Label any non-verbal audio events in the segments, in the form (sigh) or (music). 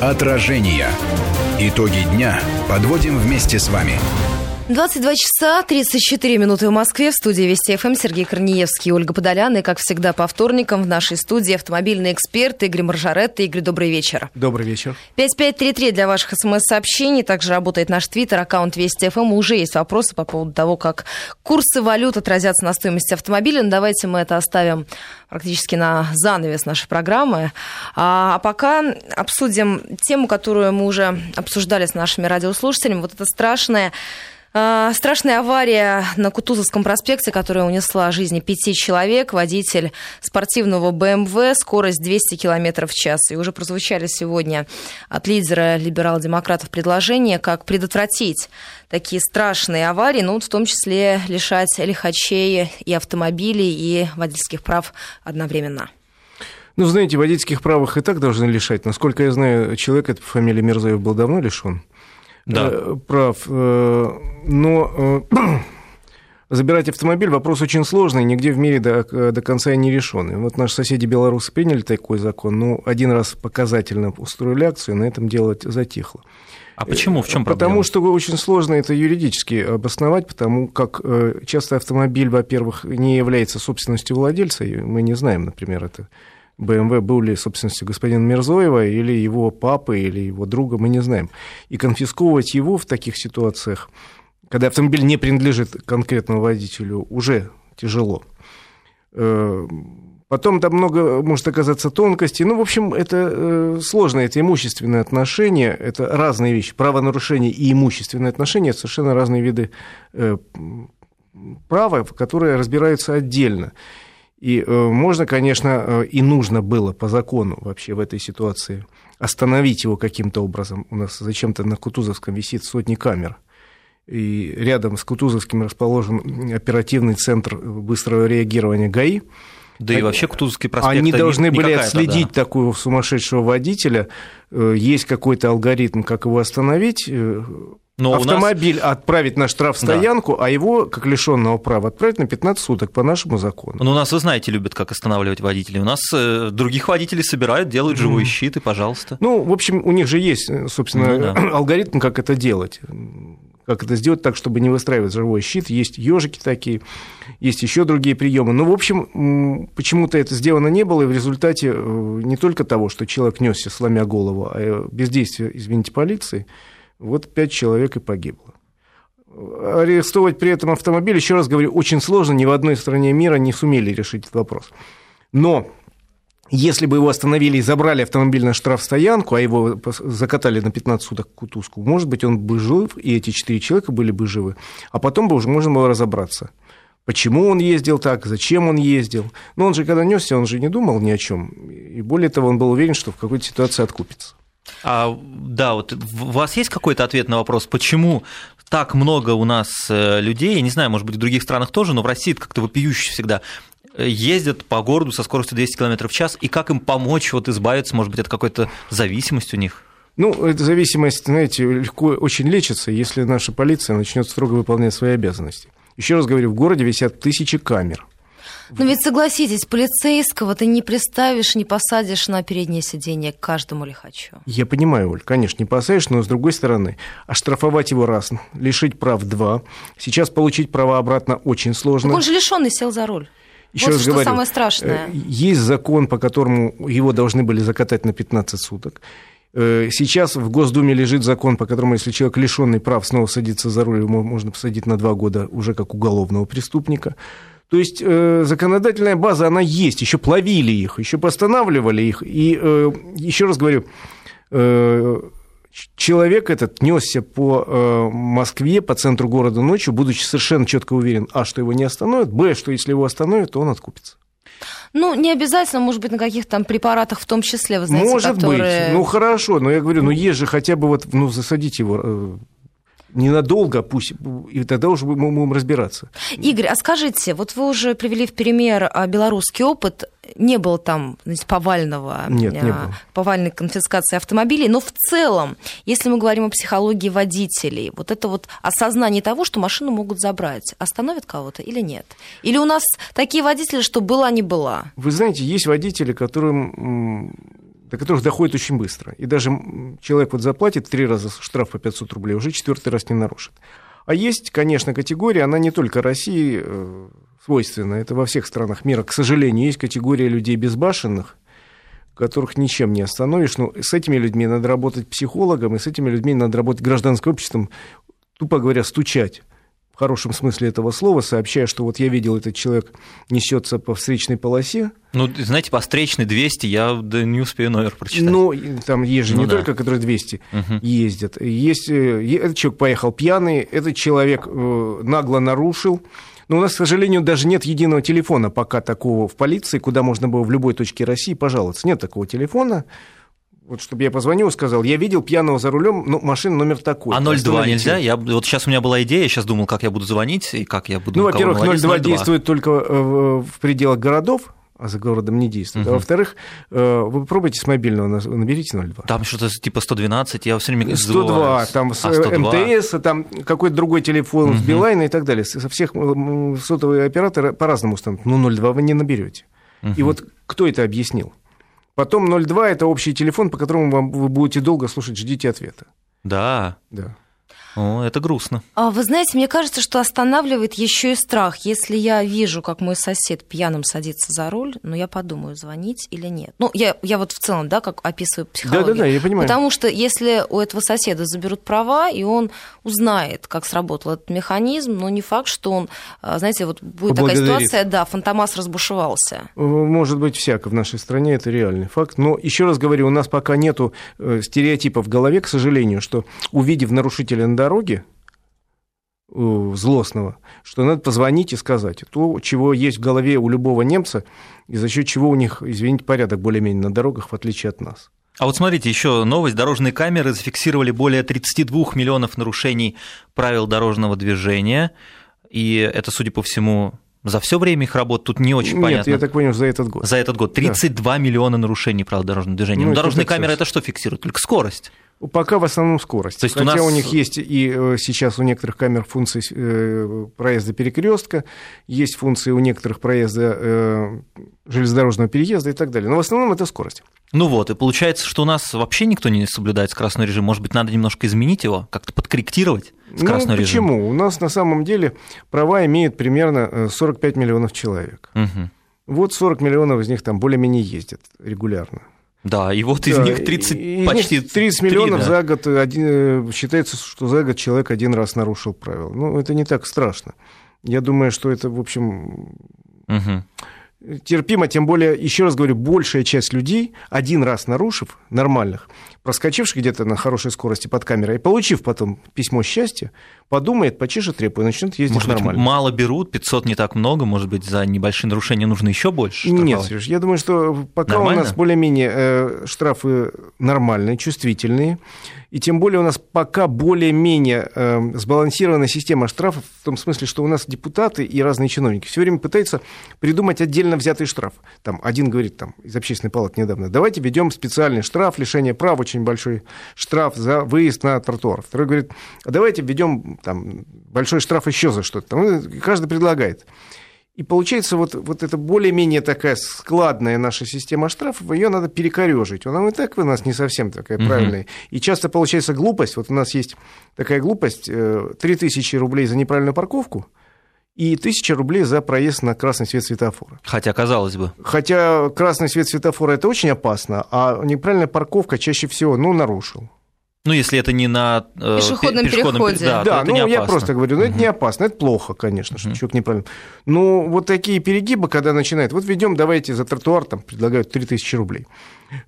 Отражение. Итоги дня подводим вместе с вами. 22 часа 34 минуты в Москве. В студии Вести ФМ Сергей Корнеевский и Ольга Подолян. И, как всегда, по вторникам в нашей студии автомобильный эксперт Игорь Маржарет. Игорь, добрый вечер. Добрый вечер. 5533 для ваших смс-сообщений. Также работает наш твиттер, аккаунт Вести ФМ. Уже есть вопросы по поводу того, как курсы валют отразятся на стоимости автомобиля. Но давайте мы это оставим практически на занавес нашей программы. А, а пока обсудим тему, которую мы уже обсуждали с нашими радиослушателями. Вот это страшное страшная авария на Кутузовском проспекте, которая унесла жизни пяти человек. Водитель спортивного БМВ, скорость 200 км в час. И уже прозвучали сегодня от лидера либерал-демократов предложения, как предотвратить такие страшные аварии, ну, в том числе лишать лихачей и автомобилей, и водительских прав одновременно. Ну, знаете, водительских прав и так должны лишать. Насколько я знаю, человек, это по фамилии Мирзоев, был давно лишен да. Э, прав. Э, но э, (clears throat) забирать автомобиль вопрос очень сложный, нигде в мире до, до конца не решенный. Вот наши соседи белорусы приняли такой закон, но один раз показательно устроили акцию, на этом дело затихло. А почему? В чем проблема? Потому что очень сложно это юридически обосновать, потому как часто автомобиль, во-первых, не является собственностью владельца, и мы не знаем, например, это БМВ был ли собственностью господина Мирзоева или его папы, или его друга, мы не знаем. И конфисковывать его в таких ситуациях, когда автомобиль не принадлежит конкретному водителю, уже тяжело. Э, потом там много может оказаться тонкостей. Ну, в общем, это э, сложно, это имущественные отношения, это разные вещи. Правонарушение и имущественные отношения – это совершенно разные виды э, права, которые разбираются отдельно. И э, можно, конечно, э, и нужно было по закону вообще в этой ситуации остановить его каким-то образом. У нас зачем-то на Кутузовском висит сотни камер. И рядом с Кутузовским расположен оперативный центр быстрого реагирования ГАИ. Да и вообще Кутузовский проспект. Они должны были отследить да. такого сумасшедшего водителя. Э, есть какой-то алгоритм, как его остановить но автомобиль нас... отправить на штрафстоянку, да. а его, как лишенного права, отправить на 15 суток по нашему закону. Ну, у нас, вы знаете, любят, как останавливать водителей. У нас э, других водителей собирают, делают живой mm. щит, и пожалуйста. Ну, в общем, у них же есть, э, собственно, ну, да. (clears throat) алгоритм, как это делать. Как это сделать так, чтобы не выстраивать живой щит. Есть ежики такие, есть еще другие приемы. Но, в общем, почему-то это сделано не было, и в результате э, не только того, что человек несся, сломя голову, а бездействия, извините, полиции, вот пять человек и погибло. Арестовать при этом автомобиль, еще раз говорю, очень сложно, ни в одной стране мира не сумели решить этот вопрос. Но если бы его остановили и забрали автомобиль на штрафстоянку, а его закатали на 15 суток к кутузку, может быть, он бы жив, и эти четыре человека были бы живы, а потом бы уже можно было разобраться. Почему он ездил так, зачем он ездил. Но он же, когда несся, он же не думал ни о чем. И более того, он был уверен, что в какой-то ситуации откупится. А, да, вот у вас есть какой-то ответ на вопрос, почему так много у нас э, людей, я не знаю, может быть, в других странах тоже, но в России это как-то вопиюще всегда, э, ездят по городу со скоростью 200 км в час, и как им помочь вот избавиться, может быть, от какой-то зависимости у них? Ну, эта зависимость, знаете, легко очень лечится, если наша полиция начнет строго выполнять свои обязанности. Еще раз говорю, в городе висят тысячи камер. Но ведь согласитесь, полицейского ты не приставишь, не посадишь на переднее сиденье к каждому лихачу. Я понимаю, Оль, конечно, не посадишь, но с другой стороны, оштрафовать его раз, лишить прав два, сейчас получить права обратно очень сложно. Так он же лишенный сел за руль. Еще вот раз что говорю, самое страшное. Э, есть закон, по которому его должны были закатать на 15 суток. Э, сейчас в Госдуме лежит закон, по которому, если человек лишенный прав снова садится за руль, его можно посадить на два года уже как уголовного преступника. То есть э, законодательная база, она есть, еще плавили их, еще постанавливали их. И э, еще раз говорю, э, человек этот несся по э, Москве, по центру города ночью, будучи совершенно четко уверен, а, что его не остановят, б, что если его остановят, то он откупится. Ну, не обязательно, может быть, на каких-то там препаратах в том числе, вы знаете, Может которые... быть, ну хорошо, но я говорю, ну есть же хотя бы вот, ну, засадить его э, ненадолго, пусть, и тогда уже мы будем разбираться. Игорь, а скажите, вот вы уже привели в пример а, белорусский опыт, не было там знаете, повального, Нет, не было. повальной конфискации автомобилей, но в целом, если мы говорим о психологии водителей, вот это вот осознание того, что машину могут забрать, остановит кого-то или нет? Или у нас такие водители, что была не была? Вы знаете, есть водители, которым до которых доходит очень быстро. И даже человек вот заплатит три раза штраф по 500 рублей, уже четвертый раз не нарушит. А есть, конечно, категория, она не только России э, свойственна, это во всех странах мира. К сожалению, есть категория людей безбашенных, которых ничем не остановишь. Но с этими людьми надо работать психологом, и с этими людьми надо работать гражданским обществом, тупо говоря, стучать хорошем смысле этого слова, сообщая, что вот я видел, этот человек несется по встречной полосе. Ну, знаете, по встречной 200 я да, не успею номер прочитать. Ну, там есть же ну, не да. только, которые 200 угу. ездят. Есть, э, этот человек поехал пьяный, этот человек э, нагло нарушил, но у нас, к сожалению, даже нет единого телефона пока такого в полиции, куда можно было в любой точке России пожаловаться. Нет такого телефона. Вот чтобы я позвонил и сказал, я видел пьяного за рулем, ну, машина номер такой. А 02 нельзя? Я, вот сейчас у меня была идея, я сейчас думал, как я буду звонить и как я буду... Ну, во-первых, 02, 02 действует только в пределах городов, а за городом не действует. Угу. А во-вторых, э, вы попробуйте с мобильного, наберите 02. Там что-то типа 112, я все время 102, забываюсь. там с а, 102. МТС, там какой-то другой телефон, угу. с Билайна и так далее. Со всех сотовые операторы по-разному станут. Ну, 02 вы не наберете. Угу. И вот кто это объяснил? Потом 02 – это общий телефон, по которому вам, вы будете долго слушать, ждите ответа. Да. Да. О, это грустно. А вы знаете, мне кажется, что останавливает еще и страх. Если я вижу, как мой сосед пьяным садится за руль, ну, я подумаю, звонить или нет. Ну, я, я вот в целом, да, как описываю психологию. Да-да-да, я понимаю. Потому что если у этого соседа заберут права, и он узнает, как сработал этот механизм, но не факт, что он, а, знаете, вот будет такая ситуация, да, фантомас разбушевался. Может быть, всяко в нашей стране, это реальный факт. Но еще раз говорю, у нас пока нету э, стереотипа в голове, к сожалению, что увидев нарушителя на дороге, э, злостного, что надо позвонить и сказать. То, чего есть в голове у любого немца, и за счет чего у них, извините, порядок более-менее на дорогах, в отличие от нас. А вот смотрите, еще новость. Дорожные камеры зафиксировали более 32 миллионов нарушений правил дорожного движения. И это, судя по всему, за все время их работы тут не очень Нет, понятно. я так понял, за этот год. За этот год. 32 да. миллиона нарушений правил дорожного движения. Ну, ну дорожные камеры это что фиксируют? Только скорость. Пока в основном скорость. То есть Хотя у, нас... у них есть и э, сейчас у некоторых камер функции э, проезда перекрестка, есть функции у некоторых проезда э, железнодорожного переезда и так далее. Но в основном это скорость. Ну вот, и получается, что у нас вообще никто не соблюдает скоростной режим. Может быть, надо немножко изменить его, как-то подкорректировать скоростной ну, почему? режим? У нас на самом деле права имеет примерно 45 миллионов человек. Угу. Вот 40 миллионов из них там более-менее ездят регулярно. Да, и вот из да, них 30, и, почти 30 миллионов да. за год, один, э, считается, что за год человек один раз нарушил правила. Ну, это не так страшно. Я думаю, что это, в общем, угу терпимо, тем более, еще раз говорю, большая часть людей, один раз нарушив, нормальных, проскочивших где-то на хорошей скорости под камерой, и получив потом письмо счастья, подумает, почешет репу и начнет ездить может нормально. Быть, мало берут, 500 не так много, может быть, за небольшие нарушения нужно еще больше штрафовать? Нет, Сереж, я думаю, что пока Нормально? у нас более-менее э, штрафы нормальные, чувствительные, и тем более у нас пока более-менее э, сбалансированная система штрафов, в том смысле, что у нас депутаты и разные чиновники все время пытаются придумать отдельно взятый штраф. Там один говорит там, из общественной палаты недавно, давайте введем специальный штраф, лишение прав, очень большой штраф за выезд на тротуар. Второй говорит, а давайте введем там, большой штраф еще за что-то. Ну, каждый предлагает. И получается, вот, вот эта более-менее такая складная наша система штрафов, ее надо перекорежить. Она и так у нас не совсем такая угу. правильная. И часто получается глупость. Вот у нас есть такая глупость, 3000 э, рублей за неправильную парковку, и 1000 рублей за проезд на красный свет светофора. Хотя, казалось бы. Хотя красный свет светофора – это очень опасно, а неправильная парковка чаще всего, ну, нарушил. Ну, если это не на э, пешеходном, пешеходном переходе. Да, да ну, я просто говорю, ну, это не опасно, это плохо, конечно, что человек неправильно. Но вот такие перегибы, когда начинает, вот ведем, давайте за тротуар, там, предлагают 3000 рублей.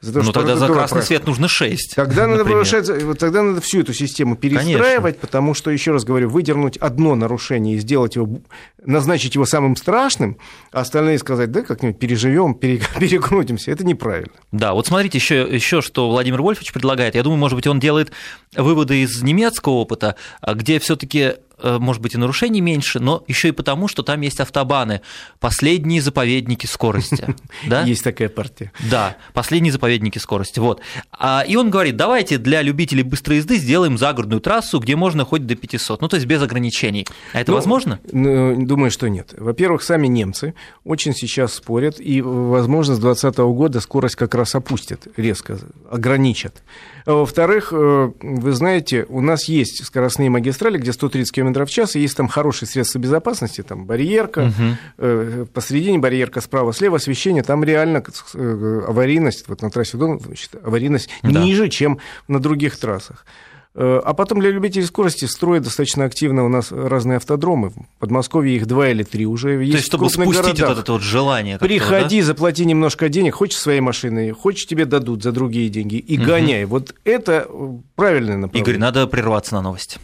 За то, ну, тогда за красный проехал. свет нужно 6. Тогда надо, повышать, тогда надо всю эту систему перестраивать, Конечно. потому что, еще раз говорю, выдернуть одно нарушение и сделать его, назначить его самым страшным, а остальные сказать, да, как-нибудь переживем, перекрутимся, (laughs) это неправильно. Да, вот смотрите, еще, еще что Владимир Вольфович предлагает. Я думаю, может быть, он делает выводы из немецкого опыта, где все-таки может быть, и нарушений меньше, но еще и потому, что там есть автобаны, последние заповедники скорости. (laughs) Да? Есть такая партия. Да, последние заповедники скорости. Вот. А, и он говорит, давайте для любителей быстрой езды сделаем загородную трассу, где можно хоть до 500, ну то есть без ограничений. А это Ну, возможно? Ну, Думаю, что нет. Во-первых, сами немцы очень сейчас спорят, и, возможно, с 2020 года скорость как раз опустят, резко ограничат. А Во-вторых, э, вы знаете, у нас есть скоростные магистрали, где 130 км в час, и есть там хорошие средства безопасности, там барьерка, э, посередине барьерка, справа-слева освещение, там реально э, аварийность, вот на трассе Дон, значит, аварийность Да. ниже, чем на других трассах. Э, А потом для любителей скорости строят достаточно активно у нас разные автодромы. В Подмосковье их два или три уже. Есть То есть, чтобы спустить городах. вот это вот желание. Приходи, заплати немножко денег, хочешь своей машиной, хочешь тебе дадут за другие деньги, и гоняй. Вот это э, правильное да? направление. Игорь, надо прерваться на новости.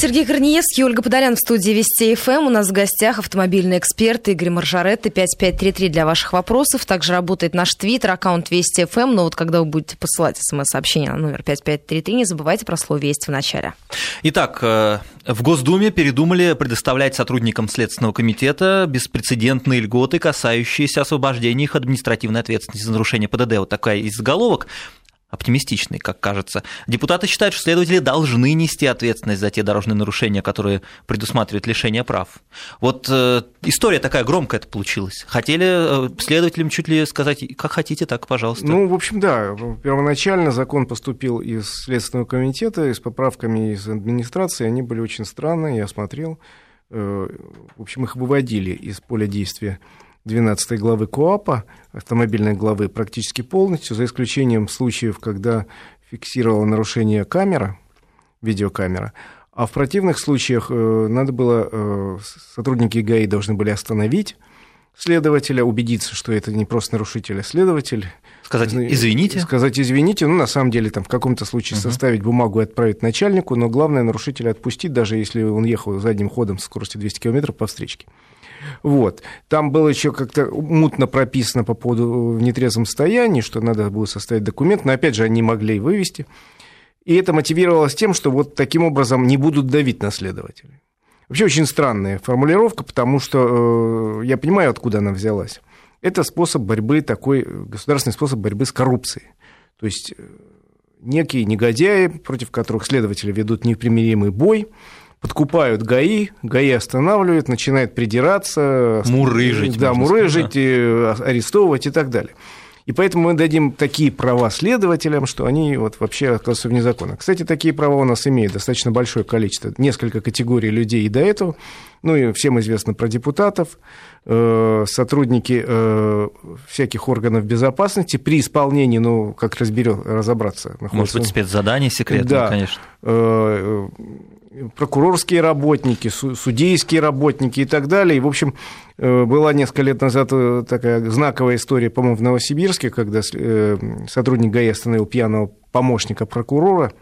Сергей Корнеевский, Ольга Подолян в студии Вести ФМ. У нас в гостях автомобильный эксперт Игорь Маржаретты. 5533 для ваших вопросов. Также работает наш твиттер, аккаунт Вести ФМ. Но вот когда вы будете посылать смс-сообщение на номер 5533, не забывайте про слово «Весть» в начале. Итак, э, в Госдуме передумали предоставлять сотрудникам Следственного комитета беспрецедентные льготы, касающиеся освобождения их административной ответственности за нарушение ПДД. Вот такая из заголовок оптимистичный, как кажется. Депутаты считают, что следователи должны нести ответственность за те дорожные нарушения, которые предусматривают лишение прав. Вот э, история такая громкая это получилась. Хотели э, следователям чуть ли сказать, как хотите, так, пожалуйста. Ну, в общем, да, первоначально закон поступил из Следственного комитета, с поправками из администрации, они были очень странные, я смотрел. Э, В общем, их выводили из поля действия 12 главы КОАПа, автомобильной главы, практически полностью, за исключением случаев, когда фиксировала нарушение камера, видеокамера, а в противных случаях э, надо было, э, сотрудники ГАИ должны были остановить следователя, убедиться, что это не просто нарушитель, а следователь. Сказать Зна- извините. Сказать извините, ну, на самом деле, там, в каком-то случае составить бумагу и отправить начальнику, но главное нарушителя отпустить, даже если он ехал задним ходом с скоростью 200 км по встречке. Вот. Там было еще как-то мутно прописано по поводу в нетрезвом состоянии, что надо было составить документ, но опять же они могли вывести. И это мотивировалось тем, что вот таким образом не будут давить на следователей. Вообще очень странная формулировка, потому что э, я понимаю, откуда она взялась. Это способ борьбы, такой э, государственный способ борьбы с коррупцией. То есть э, некие негодяи, против которых следователи ведут непримиримый бой, подкупают ГАИ, ГАИ останавливают, начинает придираться. Мурыжить, Да, можно мурыжить, э, арестовывать и так далее. И поэтому мы дадим такие права следователям, что они вот вообще оказываются вне закона. Кстати, такие права у нас имеют достаточно большое количество, несколько категорий людей и до этого. Ну и всем известно про депутатов, э, сотрудники э, всяких органов безопасности при исполнении, ну, как разберем, разобраться. Может быть, спецзадание секретное, Да. конечно. э, прокурорские работники, су- судейские работники и так далее. И, в общем, была несколько лет назад такая знаковая история, по-моему, в Новосибирске, когда сотрудник ГАИ остановил пьяного помощника прокурора,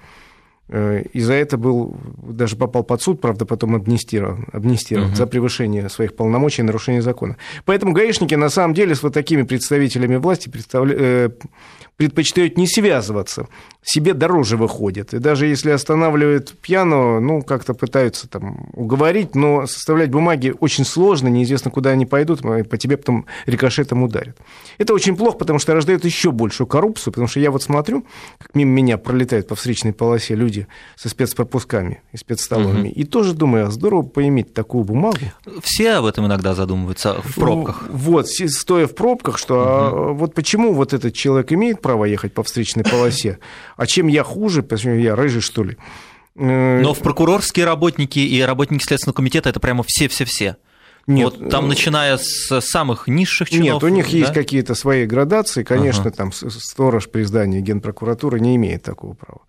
и за это был, даже попал под суд, правда, потом амнистирован, амнистирован за превышение своих полномочий и нарушение закона. Поэтому гаишники, на самом деле, с вот такими представителями власти представля- э, предпочитают не связываться, себе дороже выходит. И даже если останавливают пьяного, ну, как-то пытаются там уговорить, но составлять бумаги очень сложно, неизвестно, куда они пойдут, и по тебе потом рикошетом ударят. Это очень плохо, потому что рождает еще большую коррупцию, потому что я вот смотрю, как мимо меня пролетают по встречной полосе люди со спецпропусками и спецстоловыми, и тоже думаю, а здорово поиметь такую бумагу. Все об этом иногда задумываются в пробках. Ну, Вот, стоя в пробках, что а, вот почему вот этот человек имеет право ехать по встречной полосе, а чем я хуже, почему я рыжий, что ли? Э, Но в прокурорские работники и работники Следственного комитета это прямо все-все-все. Нет, вот там, э, начиная с самых низших чинов. Нет, у них да? есть какие-то свои градации. Конечно, там с- сторож при здании Генпрокуратуры не имеет такого права.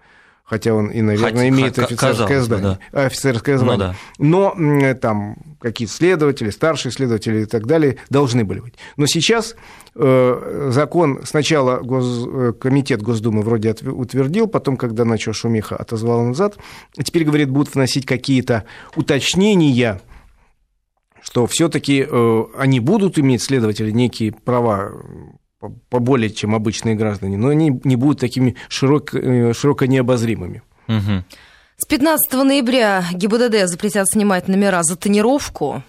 Хотя он и, наверное, Хотя- имеет офицерское здание, офицерское Ну звание. да. Но м, там какие-то следователи, старшие следователи и так далее должны были быть. Но сейчас э, закон сначала Гос- э, комитет Госдумы вроде утвердил, потом, когда начал шумиха, отозвал назад. Теперь, говорит, будут вносить какие-то уточнения что все-таки э, они будут иметь, следователи, некие права поболее, чем обычные граждане, но они не будут такими широко, э, широко необозримыми. Мгм. С 15 ноября ГИБДД запретят снимать номера за тонировку.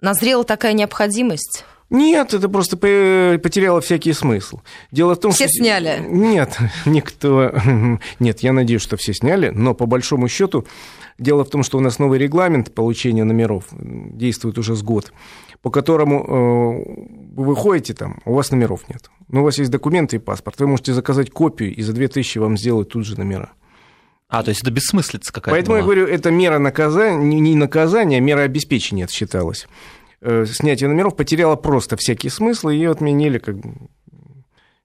Назрела такая необходимость? Нет, это просто потеряло всякий смысл. Дело в том, все что... сняли? Нет, (laughs) никто... (laughs) Нет, я надеюсь, что все сняли, но по большому счету дело в том, что у нас новый регламент получения номеров действует уже с год, по которому э, вы выходите там, у вас номеров нет. Но у вас есть документы и паспорт. Вы можете заказать копию, и за 2000 вам сделают тут же номера. А, то есть это бессмыслица какая-то Поэтому была. я говорю, это мера наказания, не наказания, а мера обеспечения это считалось. Э, снятие номеров потеряло просто всякий смысл, и ее отменили как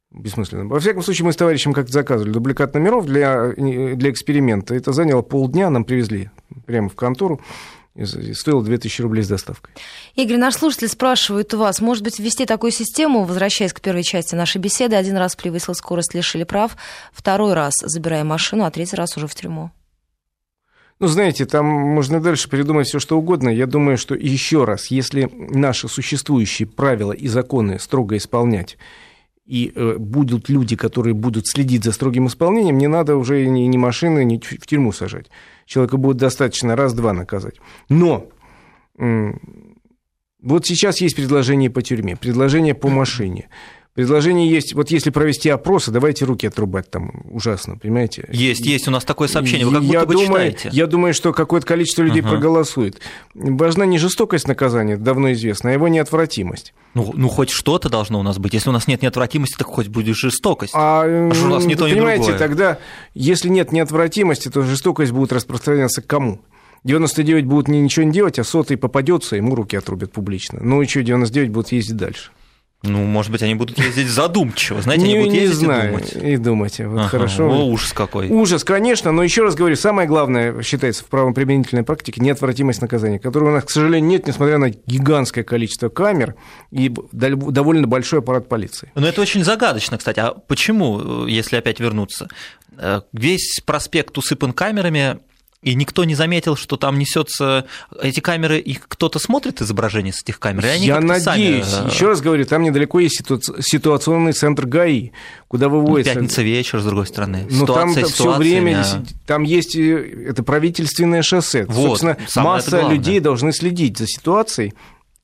бессмысленно. Во всяком случае, мы с товарищем как-то заказывали дубликат номеров для, для эксперимента. Это заняло полдня, нам привезли прямо в контору. И стоило 2000 рублей с доставкой. Игорь, наш слушатель спрашивает у вас, может быть, ввести такую систему, возвращаясь к первой части нашей беседы, один раз превысил скорость, лишили прав, второй раз забирая машину, а третий раз уже в тюрьму? Ну, знаете, там можно дальше придумать все, что угодно. Я думаю, что еще раз, если наши существующие правила и законы строго исполнять, и э, будут люди, которые будут следить за строгим исполнением, не надо уже ни, ни машины, ни в тюрьму сажать. Человека будет достаточно раз-два наказать. Но э, вот сейчас есть предложение по тюрьме, предложение по машине. Предложение есть, вот если провести опросы, давайте руки отрубать там ужасно, понимаете? Есть, есть у нас такое сообщение, вы как будто я бы думаю, читаете. Я думаю, что какое-то количество людей uh-huh. проголосует. Важна не жестокость наказания, давно известно, а его неотвратимость. Ну, ну, хоть что-то должно у нас быть. Если у нас нет неотвратимости, так хоть будет жестокость. А, а у нас не то, понимаете, ни другое? тогда, если нет неотвратимости, то жестокость будет распространяться к кому? 99 будут ничего не делать, а сотый попадется, ему руки отрубят публично. Ну и что, 99 будут ездить дальше. Ну, может быть, они будут ездить задумчиво. Знаете, не, они будут не ездить знаю, и думать. И думать. Вот ага, хорошо. О, ужас какой. Ужас, конечно, но еще раз говорю, самое главное считается в правоприменительной практике неотвратимость наказания, которой у нас, к сожалению, нет, несмотря на гигантское количество камер и довольно большой аппарат полиции. Но это очень загадочно, кстати. А почему, если опять вернуться? Весь проспект усыпан камерами, и никто не заметил, что там несется эти камеры, и кто-то смотрит изображение с этих камер. Они Я надеюсь. Сами... Еще раз говорю, там недалеко есть ситу... ситуационный центр ГАИ, куда выводится. Ну, пятница вечер, с другой стороны. Но там ситуация, все время а... там есть это правительственное шоссе. Вот, Собственно, масса людей должны следить за ситуацией.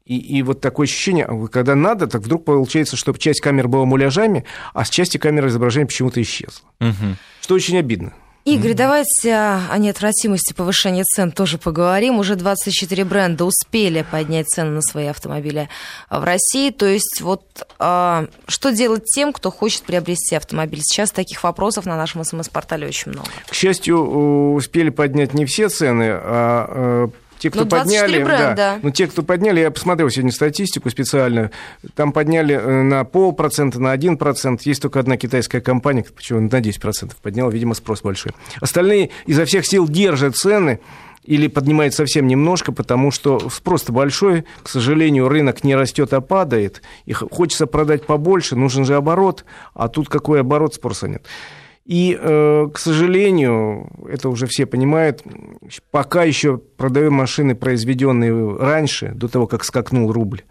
И, и вот такое ощущение, когда надо, так вдруг получается, что часть камер была муляжами, а с части камеры изображение почему-то исчезло. Угу. Что очень обидно. Игорь, давайте о неотвратимости повышения цен тоже поговорим. Уже 24 бренда успели поднять цены на свои автомобили в России. То есть вот а, что делать тем, кто хочет приобрести автомобиль? Сейчас таких вопросов на нашем СМС-портале очень много. К счастью, успели поднять не все цены, а те, кто ну, подняли, бренда. да, ну, те, кто подняли, я посмотрел сегодня статистику специально, там подняли на полпроцента, на один процент, есть только одна китайская компания, почему на 10% подняла, видимо, спрос большой. Остальные изо всех сил держат цены, или поднимает совсем немножко, потому что спрос большой, к сожалению, рынок не растет, а падает, и хочется продать побольше, нужен же оборот, а тут какой оборот, спроса нет. И, э, к сожалению, это уже все понимают, пока еще продаем машины, произведенные раньше, до того, как скакнул рубль,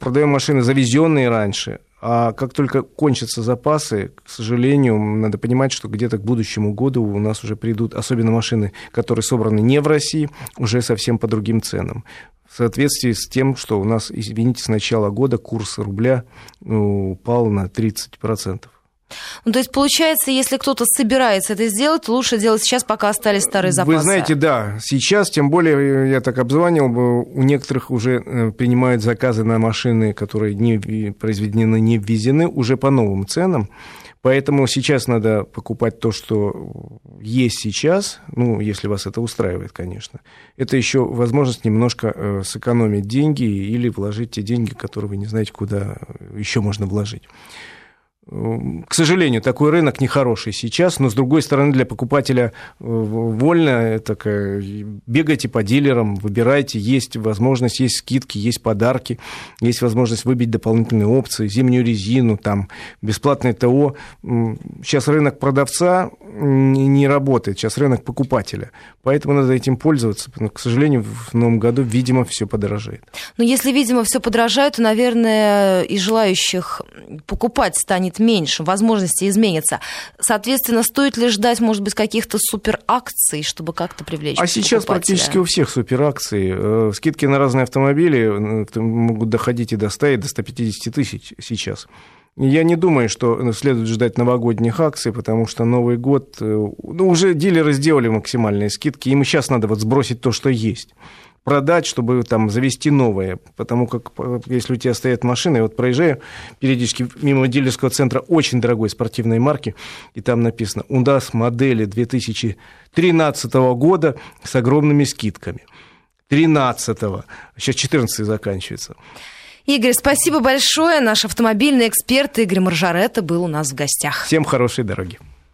продаем машины, завезенные раньше, а как только кончатся запасы, к сожалению, надо понимать, что где-то к будущему году у нас уже придут, особенно машины, которые собраны не в России, уже совсем по другим ценам. В соответствии с тем, что у нас, извините, с начала года курс рубля ну, упал на 30%. Ну, то есть, получается, если кто-то собирается это сделать, лучше делать сейчас, пока остались старые запасы. Вы знаете, да, сейчас, тем более, я так обзванивал, у некоторых уже принимают заказы на машины, которые не произведены, не ввезены, уже по новым ценам. Поэтому сейчас надо покупать то, что есть сейчас, ну, если вас это устраивает, конечно. Это еще возможность немножко сэкономить деньги или вложить те деньги, которые вы не знаете, куда еще можно вложить. К сожалению, такой рынок нехороший сейчас, но, с другой стороны, для покупателя вольно такая, бегайте по дилерам, выбирайте, есть возможность, есть скидки, есть подарки, есть возможность выбить дополнительные опции, зимнюю резину, там, бесплатное ТО. Сейчас рынок продавца не работает. Сейчас рынок покупателя. Поэтому надо этим пользоваться. Но, к сожалению, в новом году, видимо, все подорожает. Но если, видимо, все подорожает, то, наверное, и желающих покупать станет меньше, возможности изменятся. Соответственно, стоит ли ждать, может быть, каких-то суперакций, чтобы как-то привлечь А сейчас практически у всех суперакции. Э, скидки на разные автомобили э, могут доходить и до 100, и до 150 тысяч сейчас. Я не думаю, что следует ждать новогодних акций, потому что Новый год... Э, ну, уже дилеры сделали максимальные скидки, им сейчас надо вот сбросить то, что есть продать, чтобы там завести новое. Потому как если у тебя стоят машины, я вот проезжаю периодически мимо дилерского центра очень дорогой спортивной марки, и там написано «У нас модели 2013 года с огромными скидками». 13-го, сейчас 14 заканчивается. Игорь, спасибо большое. Наш автомобильный эксперт Игорь Маржаретта был у нас в гостях. Всем хорошей дороги.